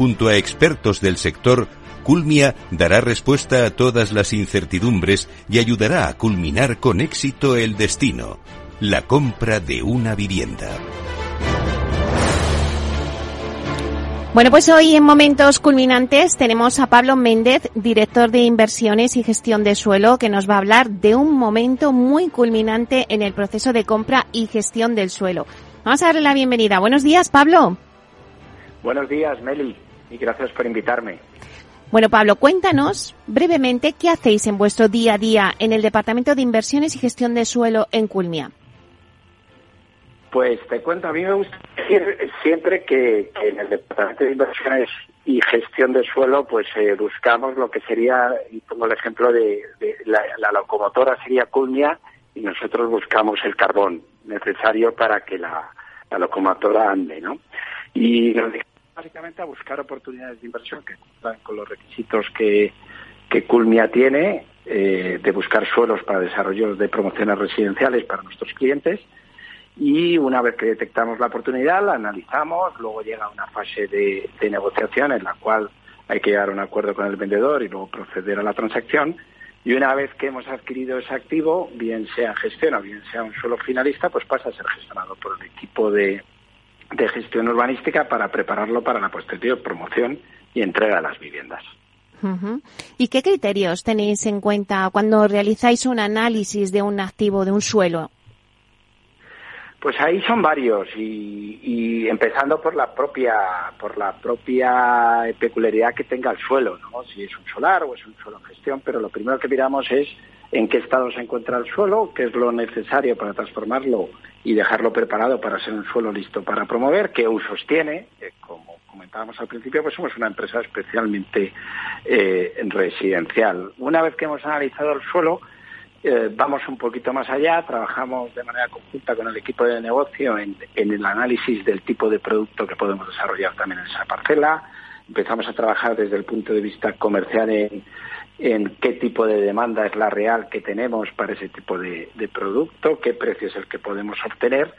Junto a expertos del sector, Culmia dará respuesta a todas las incertidumbres y ayudará a culminar con éxito el destino, la compra de una vivienda. Bueno, pues hoy en Momentos Culminantes tenemos a Pablo Méndez, director de Inversiones y Gestión de Suelo, que nos va a hablar de un momento muy culminante en el proceso de compra y gestión del suelo. Vamos a darle la bienvenida. Buenos días, Pablo. Buenos días, Meli, y gracias por invitarme. Bueno, Pablo, cuéntanos brevemente qué hacéis en vuestro día a día en el Departamento de Inversiones y Gestión de Suelo en Culmia. Pues te cuento, a mí me gusta decir siempre que, en el Departamento de Inversiones y Gestión de Suelo, pues eh, buscamos lo que sería, y pongo el ejemplo de, la, locomotora sería Culmia y nosotros buscamos el carbón necesario para que la, locomotora ande, ¿no? Y nos básicamente a buscar oportunidades de inversión que cumplan con los requisitos que, que Culmia tiene, eh, de buscar suelos para desarrollo de promociones residenciales para nuestros clientes. Y una vez que detectamos la oportunidad, la analizamos, luego llega una fase de, de negociación en la cual hay que llegar a un acuerdo con el vendedor y luego proceder a la transacción. Y una vez que hemos adquirido ese activo, bien sea gestión o bien sea un suelo finalista, pues pasa a ser gestionado por el equipo de, de gestión urbanística para prepararlo para la posterior promoción y entrega de las viviendas. ¿Y qué criterios tenéis en cuenta cuando realizáis un análisis de un activo, de un suelo? Pues ahí son varios y, empezando por la propia por la propia peculiaridad que tenga el suelo, ¿no? Si es un solar o es un suelo en gestión, pero lo primero que miramos es en qué estado se encuentra el suelo, qué es lo necesario para transformarlo y dejarlo preparado para ser un suelo listo para promover, qué usos tiene, como comentábamos al principio, pues somos una empresa especialmente eh, residencial. Una vez que hemos analizado el suelo, eh, vamos un poquito más allá, trabajamos de manera conjunta con el equipo de negocio en, el análisis del tipo de producto que podemos desarrollar también en esa parcela. Empezamos a trabajar desde el punto de vista comercial en, en qué tipo de demanda es la real que tenemos para ese tipo de, producto, qué precio es el que podemos obtener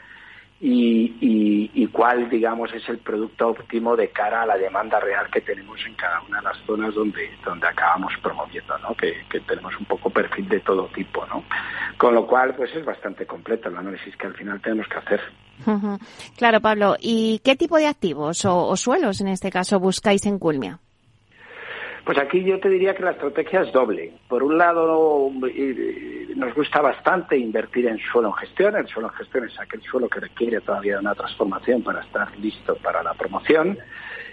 y, cuál, digamos, es el producto óptimo de cara a la demanda real que tenemos en cada una de las zonas donde, donde acabamos promoviendo, ¿no? Que, tenemos un poco perfil de todo tipo, ¿no? Con lo cual, pues es bastante completo el análisis que al final tenemos que hacer. Claro, Pablo. ¿Y qué tipo de activos o, o suelos, en este caso, buscáis en Culmia? Pues aquí yo te diría que la estrategia es doble. Por un lado, nos gusta bastante invertir en suelo en gestión. El suelo en gestión es aquel suelo que requiere todavía una transformación para estar listo para la promoción.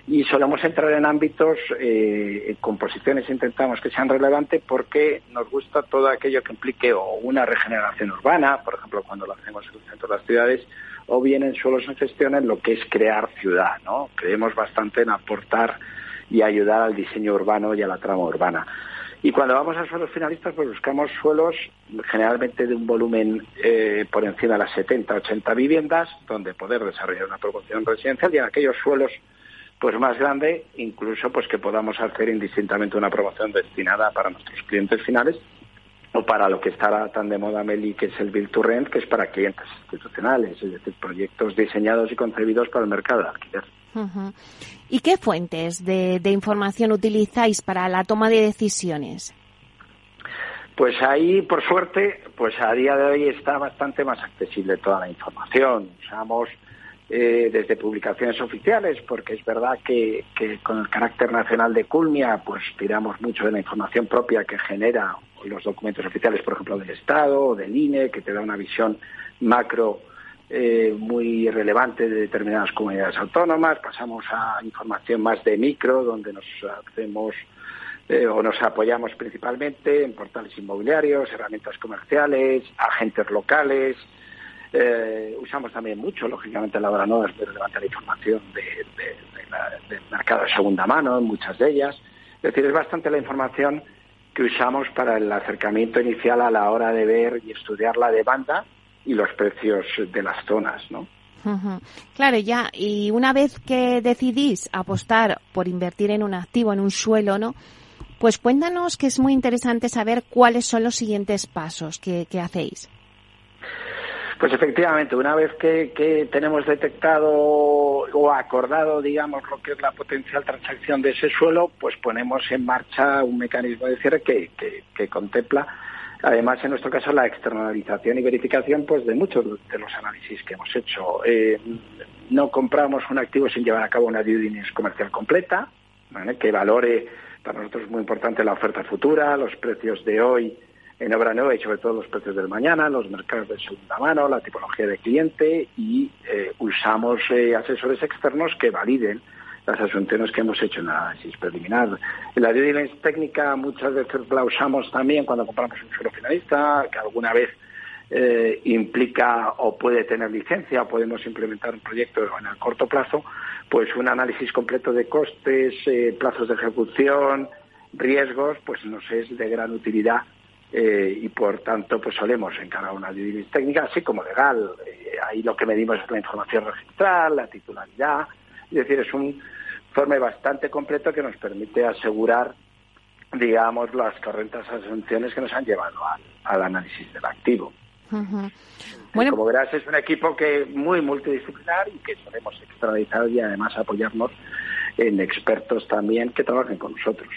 Y solemos entrar en ámbitos, eh, con posiciones intentamos que sean relevantes porque nos gusta todo aquello que implique o una regeneración urbana, por ejemplo, cuando lo hacemos en el centro de las ciudades, o bien en suelos en gestión en lo que es crear ciudad. ¿no? Creemos bastante en aportar y ayudar al diseño urbano y a la trama urbana. Y cuando vamos a suelos finalistas, pues buscamos suelos generalmente de un volumen eh, por encima de las 70, 80 viviendas, donde poder desarrollar una promoción residencial y aquellos suelos pues más grande, incluso pues que podamos hacer indistintamente una promoción destinada para nuestros clientes finales o para lo que estará tan de moda Meli, que es el Build to Rent, que es para clientes institucionales, es decir, proyectos diseñados y concebidos para el mercado de alquiler. ¿Y qué fuentes de, información utilizáis para la toma de decisiones? Pues ahí, por suerte, pues a día de hoy está bastante más accesible toda la información. Usamos eh, desde publicaciones oficiales, porque es verdad que, que, con el carácter nacional de Culmia, pues tiramos mucho de la información propia que genera los documentos oficiales, por ejemplo, del Estado o del INE, que te da una visión macro eh, muy relevante de determinadas comunidades autónomas, pasamos a información más de micro, donde nos hacemos eh, o nos apoyamos principalmente en portales inmobiliarios, herramientas comerciales, agentes locales. Eh, usamos también mucho, lógicamente, la hora no es muy relevante la información de, del mercado de segunda mano, muchas de ellas. Es decir, es bastante la información que usamos para el acercamiento inicial a la hora de ver y estudiar la demanda y los precios de las zonas, ¿no? Claro, ya, y una vez que decidís apostar por invertir en un activo, en un suelo, ¿no? Pues cuéntanos que es muy interesante saber cuáles son los siguientes pasos que, hacéis. Pues efectivamente, una vez que, tenemos detectado o acordado, digamos, lo que es la potencial transacción de ese suelo, pues ponemos en marcha un mecanismo de cierre que, que contempla Además, en nuestro caso, la externalización y verificación pues, de muchos de los análisis que hemos hecho. Eh, no compramos un activo sin llevar a cabo una due diligence comercial completa, que valore, para nosotros es muy importante la oferta futura, los precios de hoy en obra nueva y sobre todo los precios del mañana, los mercados de segunda mano, la tipología de cliente y eh, usamos eh, asesores externos que validen las asunciones que hemos hecho en análisis preliminar. La due técnica muchas veces la usamos también cuando compramos un suelo finalista, que alguna vez eh, implica o puede tener licencia o podemos implementar un proyecto en el corto plazo, pues un análisis completo de costes, eh, plazos de ejecución, riesgos, pues nos es de gran utilidad eh, y por tanto pues solemos encargar una due técnica, así como legal. ahí lo que medimos es la información registral, la titularidad, es decir, es un informe bastante completo que nos permite asegurar, digamos, las correctas asunciones que nos han llevado al, análisis del activo. bueno, como verás, es un equipo que muy multidisciplinar y que solemos externalizar y además apoyarnos en expertos también que trabajen con nosotros.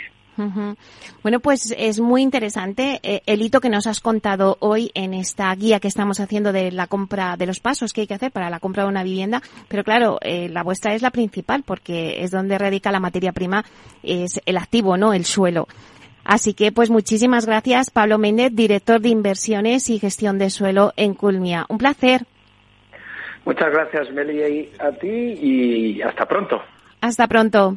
Bueno, pues es muy interesante eh, el hito que nos has contado hoy en esta guía que estamos haciendo de la compra, de los pasos que hay que hacer para la compra de una vivienda. Pero claro, eh, la vuestra es la principal porque es donde radica la materia prima, es el activo, ¿no? El suelo. Así que, pues muchísimas gracias, Pablo Méndez, director de inversiones y gestión de suelo en Culmia. Un placer. Muchas gracias, Meli, a ti y hasta pronto. Hasta pronto.